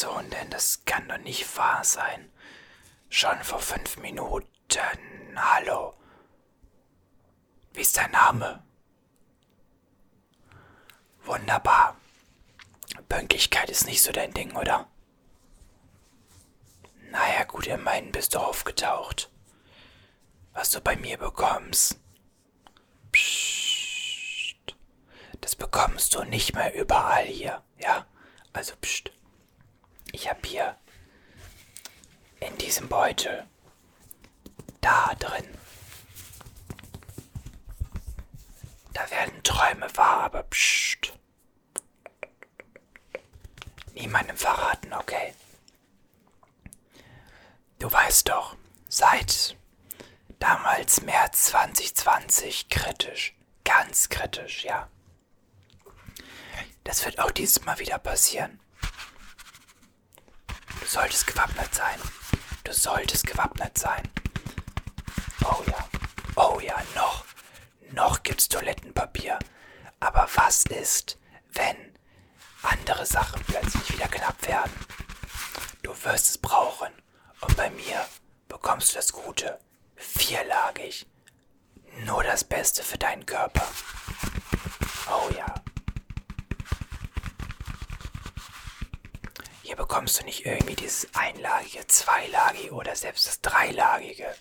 Person denn? Das kann doch nicht wahr sein. Schon vor fünf Minuten. Hallo. Wie ist dein Name? Wunderbar. Pünktlichkeit ist nicht so dein Ding, oder? Naja, gut, immerhin bist du aufgetaucht. Was du bei mir bekommst. Psst. Das bekommst du nicht mehr überall hier, ja? Also, pst. Ich hab hier in diesem Beutel da drin. Da werden Träume wahr, aber pst. Niemandem verraten, okay? Du weißt doch, seit damals März 2020 kritisch, ganz kritisch, ja. Das wird auch dieses Mal wieder passieren. Solltest gewappnet sein. Du solltest gewappnet sein. Oh ja. Oh ja, noch. Noch gibt's Toilettenpapier. Aber was ist, wenn andere Sachen plötzlich wieder knapp werden? Du wirst es brauchen. Und bei mir bekommst du das Gute. Vierlagig. Nur das Beste für deinen Körper. Oh ja. Hier bekommst du nicht irgendwie dieses einlagige, zweilagige oder selbst das dreilagige.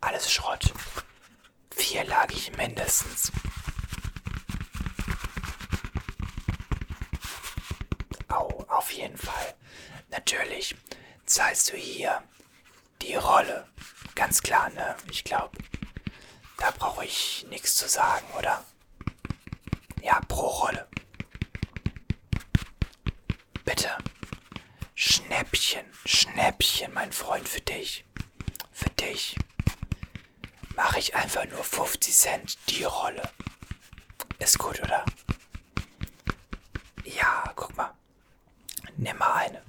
Alles Schrott. Vierlagig mindestens. Au, auf jeden Fall. Natürlich zahlst du hier die Rolle. Ganz klar, ne? Ich glaube, da brauche ich nichts zu sagen, oder? Ja, pro Rolle. Bitte. Schnäppchen, Schnäppchen, mein Freund, für dich. Für dich. Mache ich einfach nur 50 Cent die Rolle. Ist gut, oder? Ja, guck mal. Nimm mal eine.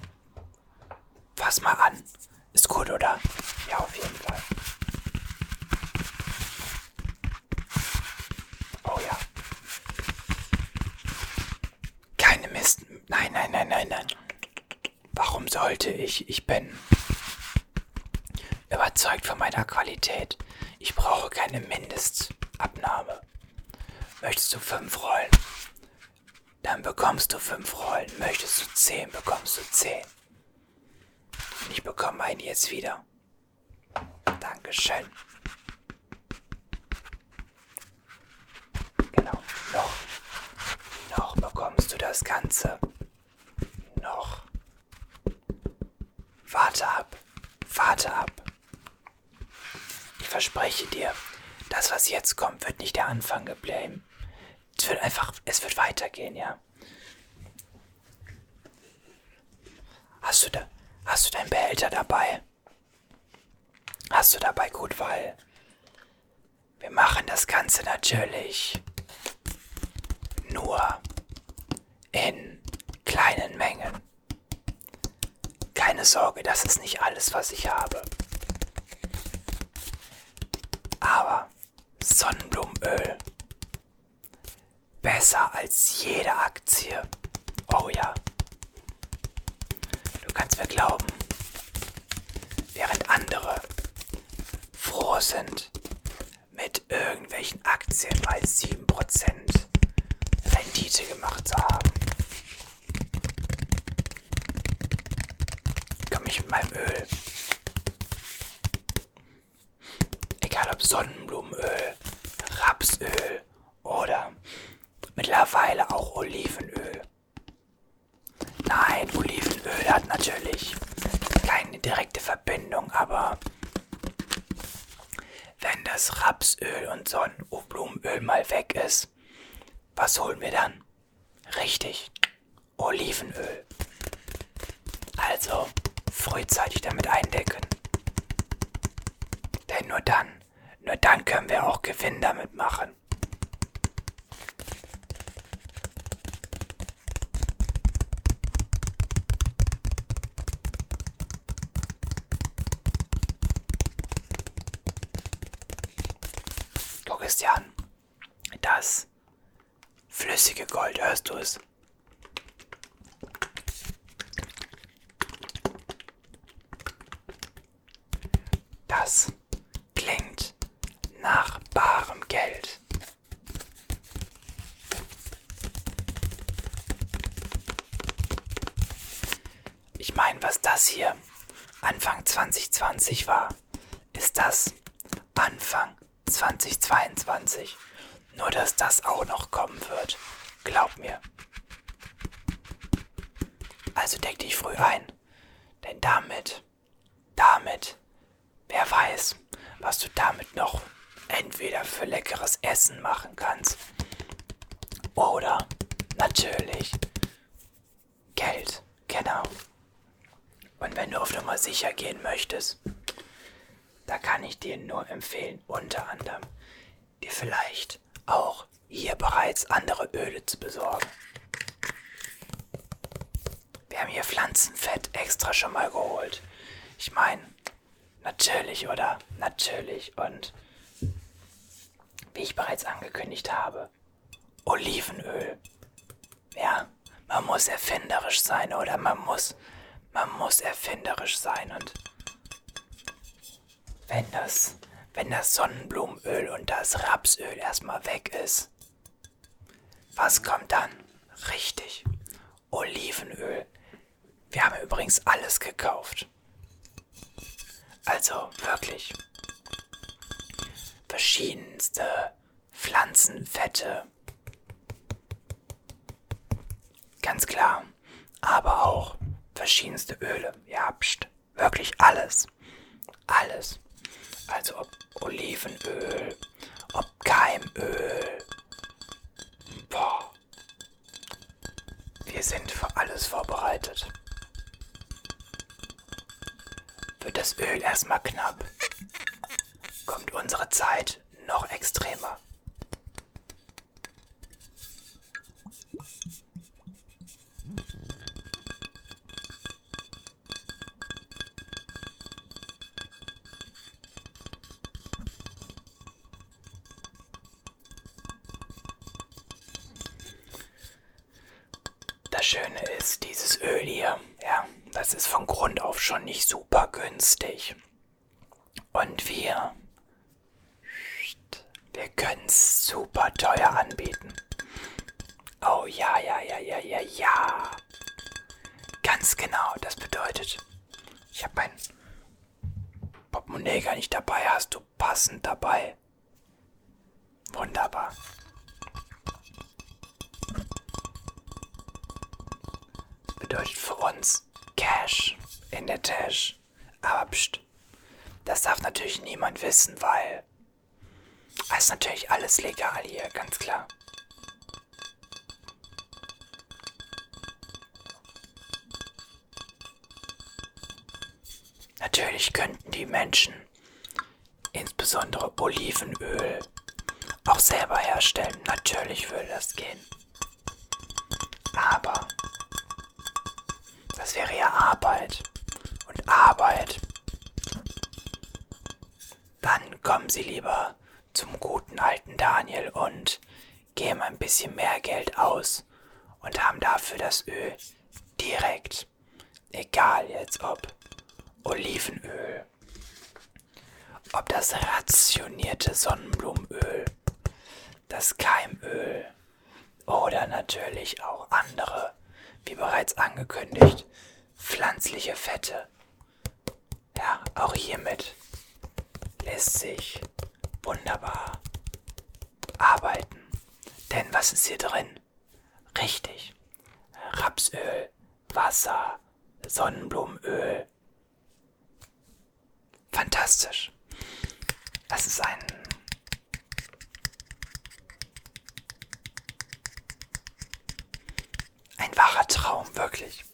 Fass mal an. Ist gut, oder? Ja, auf jeden Fall. Oh ja. Keine Mist. Nein, nein, nein, nein, nein. Sollte ich? Ich bin überzeugt von meiner Qualität. Ich brauche keine Mindestabnahme. Möchtest du fünf Rollen? Dann bekommst du fünf Rollen. Möchtest du zehn, bekommst du zehn. Und ich bekomme einen jetzt wieder. Dankeschön. Genau. Noch. Noch bekommst du das Ganze. Noch. Warte ab. Warte ab. Ich verspreche dir, das, was jetzt kommt, wird nicht der Anfang gebleiben. Es wird einfach, es wird weitergehen, ja. Hast du da, hast du deinen Behälter dabei? Hast du dabei gut, weil wir machen das Ganze natürlich nur in kleinen Mengen. Keine Sorge, das ist nicht alles, was ich habe. Aber Sonnenblumenöl. Besser als jede Aktie. Oh ja. Du kannst mir glauben. Während andere froh sind, mit irgendwelchen Aktien bei 7% Rendite gemacht zu haben, ich mit meinem Öl. Egal ob Sonnenblumenöl, Rapsöl oder mittlerweile auch Olivenöl. Nein, Olivenöl hat natürlich keine direkte Verbindung, aber wenn das Rapsöl und Sonnenblumenöl mal weg ist, was holen wir dann? Richtig, Olivenöl. Frühzeitig damit eindecken. Denn nur dann, nur dann können wir auch Gewinn damit machen. Guck es. Das flüssige Gold, hörst du es? Das klingt nach barem Geld. Ich meine, was das hier Anfang 2020 war, ist das Anfang 2022. Nur, dass das auch noch kommen wird. Glaub mir. Also deck dich früh ein. Denn damit, damit, wer weiß, was du damit noch entweder für leckeres Essen machen kannst. Oder natürlich Geld. Genau. Und wenn du auf Nummer sicher gehen möchtest, da kann ich dir nur empfehlen, unter anderem dir vielleicht auch hier bereits andere Öle zu besorgen. Wir haben hier Pflanzenfett extra schon mal geholt. Ich meine, natürlich, oder? Natürlich. Und wie ich bereits angekündigt habe, Olivenöl. Ja, man muss erfinderisch sein, oder? Man muss, man muss erfinderisch sein und wenn das, wenn das Sonnenblumenöl und das Rapsöl erstmal weg ist, was kommt dann? Richtig, Olivenöl. Wir haben übrigens alles gekauft. Also wirklich verschiedenste Pflanzenfette. Ganz klar. Aber auch verschiedenste Öle. Ja, pst. Wirklich alles. Alles. Also ob Olivenöl, ob Keimöl. Boah. Wir sind für alles vorbereitet. Wird das Öl erstmal knapp, kommt unsere Zeit noch extremer. Schöne ist, dieses Öl hier, ja, das ist von Grund auf schon nicht super günstig. Und wir, wir können es super teuer anbieten. Oh ja, ja, ja, ja, ja, ja. Ganz genau, das bedeutet, ich habe mein Portemonnaie gar nicht dabei, hast du passend dabei. Wunderbar. Bedeutet für uns Cash in der Tasche. Aber pst, das darf natürlich niemand wissen, weil es ist natürlich alles legal hier, ganz klar. Natürlich könnten die Menschen, insbesondere Olivenöl, auch selber herstellen. Natürlich würde das gehen. Aber das wäre ja Arbeit. Und Arbeit. Dann kommen Sie lieber zum guten alten Daniel und geben ein bisschen mehr Geld aus und haben dafür das Öl direkt. Egal jetzt ob Olivenöl, ob das rationierte Sonnenblumenöl, das Keimöl oder natürlich auch andere wie bereits angekündigt, pflanzliche Fette. Ja, auch hiermit lässt sich wunderbar arbeiten. Denn was ist hier drin? Richtig. Rapsöl, Wasser, Sonnenblumenöl. Fantastisch. Das ist ein Ein wahrer Traum, wirklich.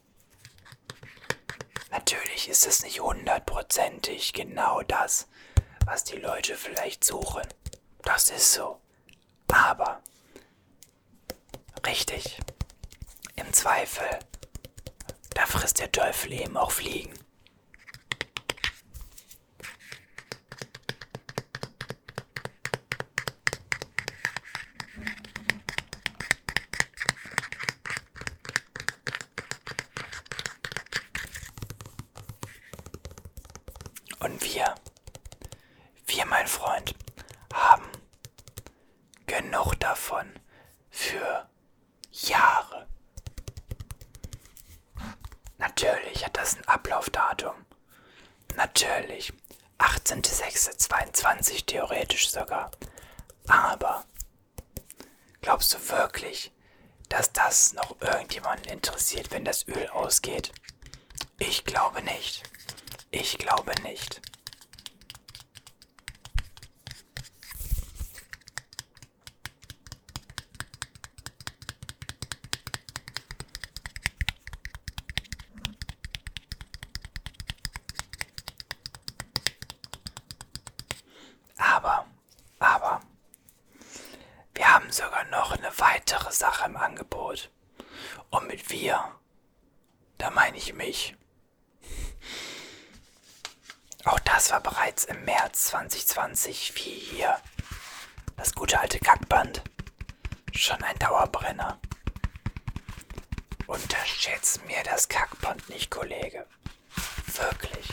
Natürlich ist es nicht hundertprozentig genau das, was die Leute vielleicht suchen. Das ist so. Aber richtig. Im Zweifel, da frisst der Teufel eben auch Fliegen. Und wir, mein Freund, haben genug davon für Jahre. Natürlich hat das ein Ablaufdatum. Natürlich. 18.06.22 theoretisch sogar. Aber glaubst du wirklich, dass das noch irgendjemanden interessiert, wenn das Öl ausgeht? Ich glaube nicht. Ich glaube nicht. Aber, aber, wir haben sogar noch eine weitere Sache im Angebot. Und mit wir, da meine ich mich. Auch das war bereits im März 2020, wie hier. Das gute alte Kackband. Schon ein Dauerbrenner. Unterschätzt mir das Kackband nicht, Kollege. Wirklich.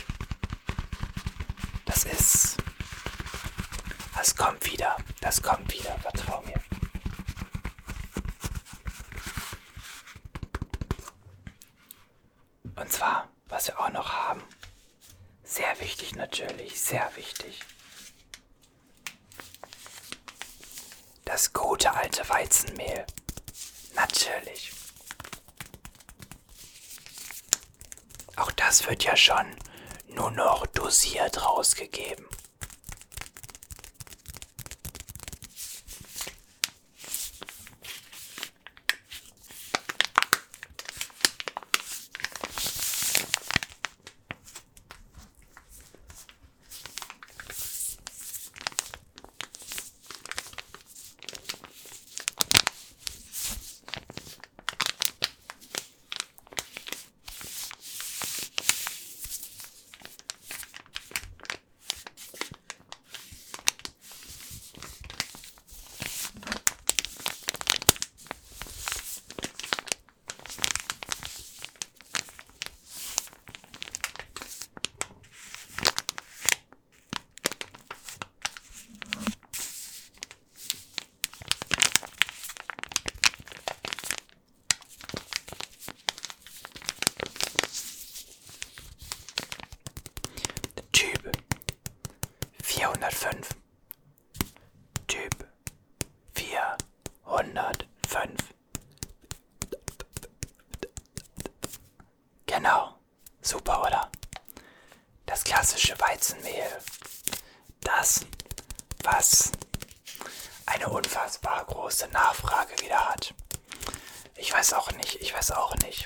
Das ist. Das kommt wieder. Das kommt wieder. Vertrau mir. Und zwar, was wir auch noch haben. Sehr wichtig natürlich, sehr wichtig. Das gute alte Weizenmehl. Natürlich. Auch das wird ja schon nur noch dosiert rausgegeben. 405. Typ 405. Genau. Super, oder? Das klassische Weizenmehl. Das, was eine unfassbar große Nachfrage wieder hat. Ich weiß auch nicht, ich weiß auch nicht.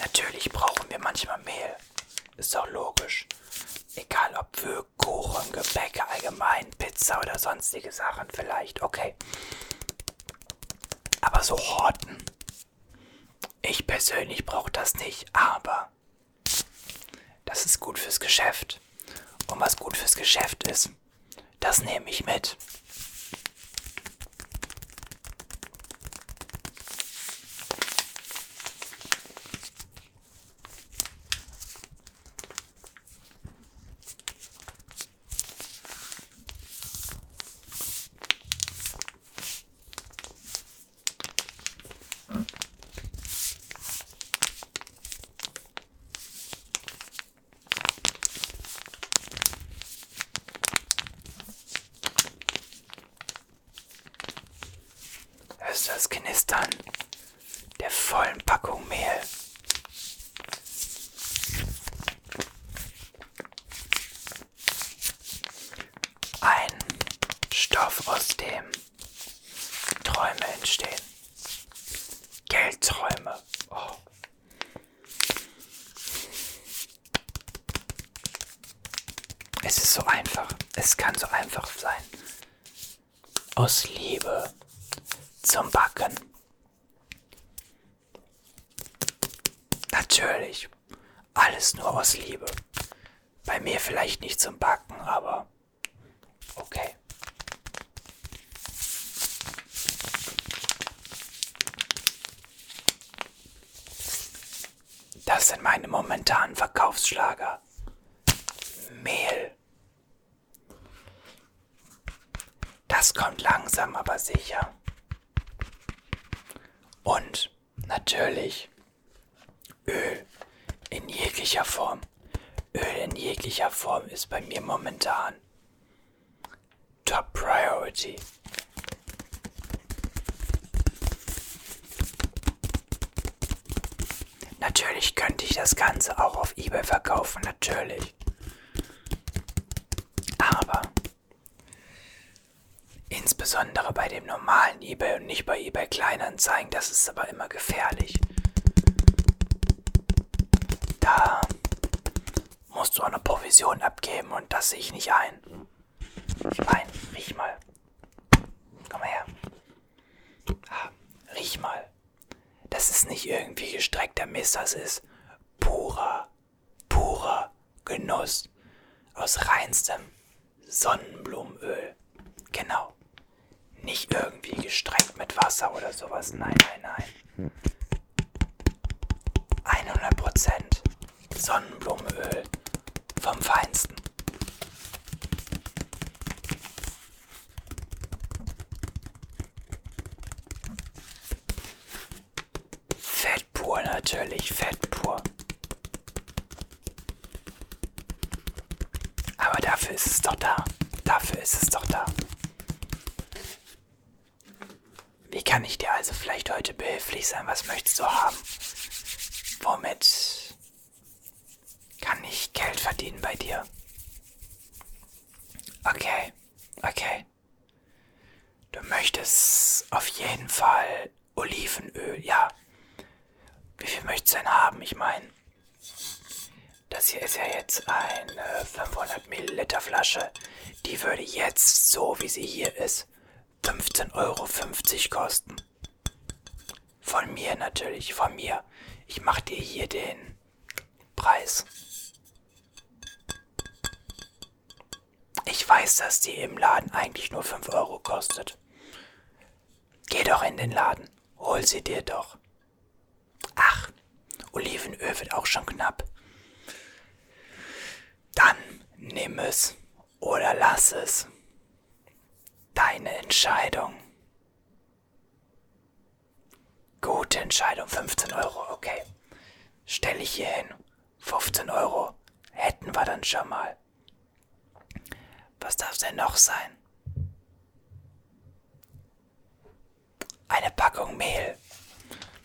Natürlich brauchen wir manchmal Mehl. Ist doch logisch. Egal ob für Kuchen, Gebäcke allgemein, Pizza oder sonstige Sachen vielleicht, okay. Aber so horten. Ich persönlich brauche das nicht, aber das ist gut fürs Geschäft. Und was gut fürs Geschäft ist, das nehme ich mit. Das Knistern der vollen Packung Mehl? Ein Stoff, aus dem Träume entstehen. Geldträume. Oh. Es ist so einfach. Es kann so einfach sein. Aus Liebe zum Backen. Natürlich. Alles nur aus Liebe. Bei mir vielleicht nicht zum Backen, aber okay. Das sind meine momentanen Verkaufsschlager. Mehl. kommt langsam, aber sicher. Und natürlich Öl in jeglicher Form. Öl in jeglicher Form ist bei mir momentan Top Priority. Natürlich könnte ich das Ganze auch auf eBay verkaufen, natürlich. Aber insbesondere bei dem normalen eBay und nicht bei eBay Kleinanzeigen, das ist aber immer gefährlich. Da musst du auch eine Provision abgeben und das sehe ich nicht ein. Ich meine, riech mal. Komm mal her. Ah, riech mal. Das ist nicht irgendwie gestreckter Mist, das ist purer, purer Genuss aus reinstem Sonnenblumenöl. Genau. Nicht irgendwie gestreckt mit Wasser oder sowas. Nein, nein, nein. 100% Sonnenblumenöl vom Feinsten. Fett pur natürlich, Fett pur. Aber dafür ist es doch da. Dafür ist es doch da. Wie kann ich dir also vielleicht heute behilflich sein? Was möchtest du haben? Womit kann ich Geld verdienen bei dir? Okay, okay. Du möchtest auf jeden Fall Olivenöl, ja. Wie viel möchtest du denn haben? Ich meine, das hier ist ja jetzt eine 500 Milliliter Flasche. Die würde jetzt, so wie sie hier ist, 15,50 Euro kosten. Von mir natürlich, von mir. Ich mach dir hier den Preis. Ich weiß, dass die im Laden eigentlich nur 5 Euro kostet. Geh doch in den Laden, hol sie dir doch. Ach, Olivenöl wird auch schon knapp. Dann nimm es oder lass es. Deine Entscheidung. Gute Entscheidung, 15 Euro, okay. Stell ich hier hin. 15 Euro hätten wir dann schon mal. Was darf denn noch sein? Eine Packung Mehl.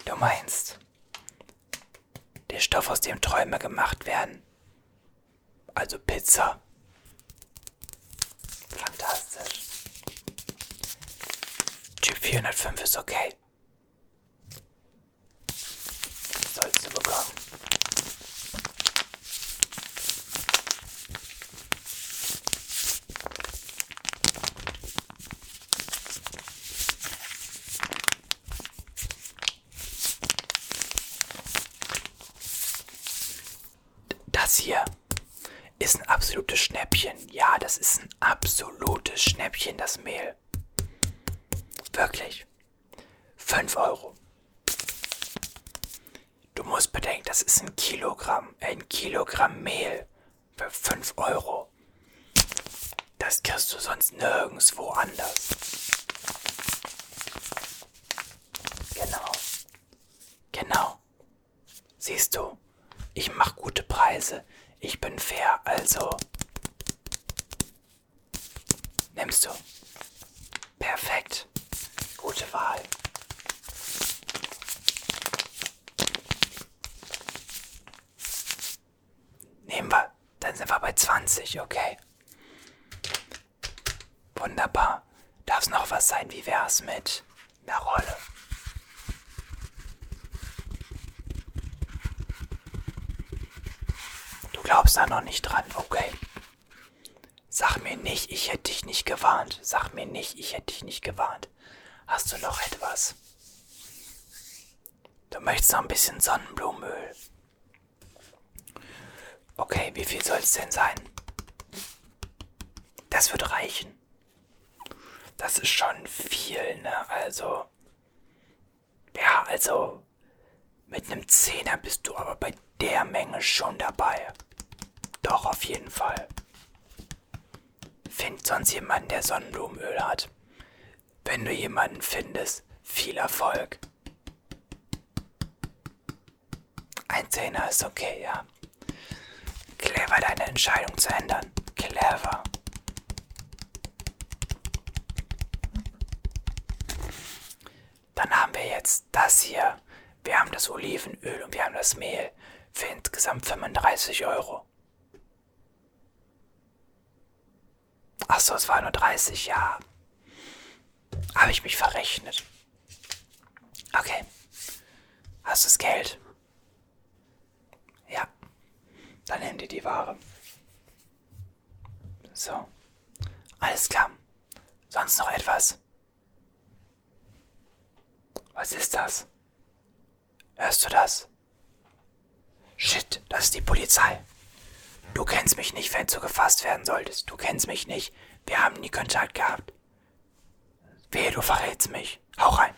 Du meinst, der Stoff, aus dem Träume gemacht werden. Also Pizza. Fantastisch. Typ 405 ist okay. Sollst du bekommen. Das hier ist ein absolutes Schnäppchen. Ja, das ist ein absolutes Schnäppchen, das Mehl. Wirklich. 5 Euro. Du musst bedenken, das ist ein Kilogramm, ein Kilogramm Mehl für 5 Euro. Das kriegst du sonst nirgendwo anders. Genau. Genau. Siehst du, ich mache gute Preise. Ich bin fair, also nimmst du. Perfekt. Gute Wahl. Nehmen wir. Dann sind wir bei 20, okay. Wunderbar. Darf es noch was sein? Wie wär's mit einer Rolle? Du glaubst da noch nicht dran, okay. Sag mir nicht, ich hätte dich nicht gewarnt. Sag mir nicht, ich hätte dich nicht gewarnt. Hast du noch etwas? Du möchtest noch ein bisschen Sonnenblumenöl. Okay, wie viel soll es denn sein? Das wird reichen. Das ist schon viel, ne? Also. Ja, also. Mit einem Zehner bist du aber bei der Menge schon dabei. Doch, auf jeden Fall. Find sonst jemanden, der Sonnenblumenöl hat. Wenn du jemanden findest, viel Erfolg. Ein Zehner ist okay, ja. Clever, deine Entscheidung zu ändern. Clever. Dann haben wir jetzt das hier. Wir haben das Olivenöl und wir haben das Mehl für insgesamt 35 Euro. Achso, es war nur 30, ja. Habe ich mich verrechnet. Okay. Hast du das Geld? Ja. Dann nimm dir die Ware. So. Alles klar. Sonst noch etwas? Was ist das? Hörst du das? Shit, das ist die Polizei. Du kennst mich nicht, wenn du gefasst werden solltest. Du kennst mich nicht. Wir haben nie Kontakt gehabt. Wehe, du verrätst mich. Hau rein.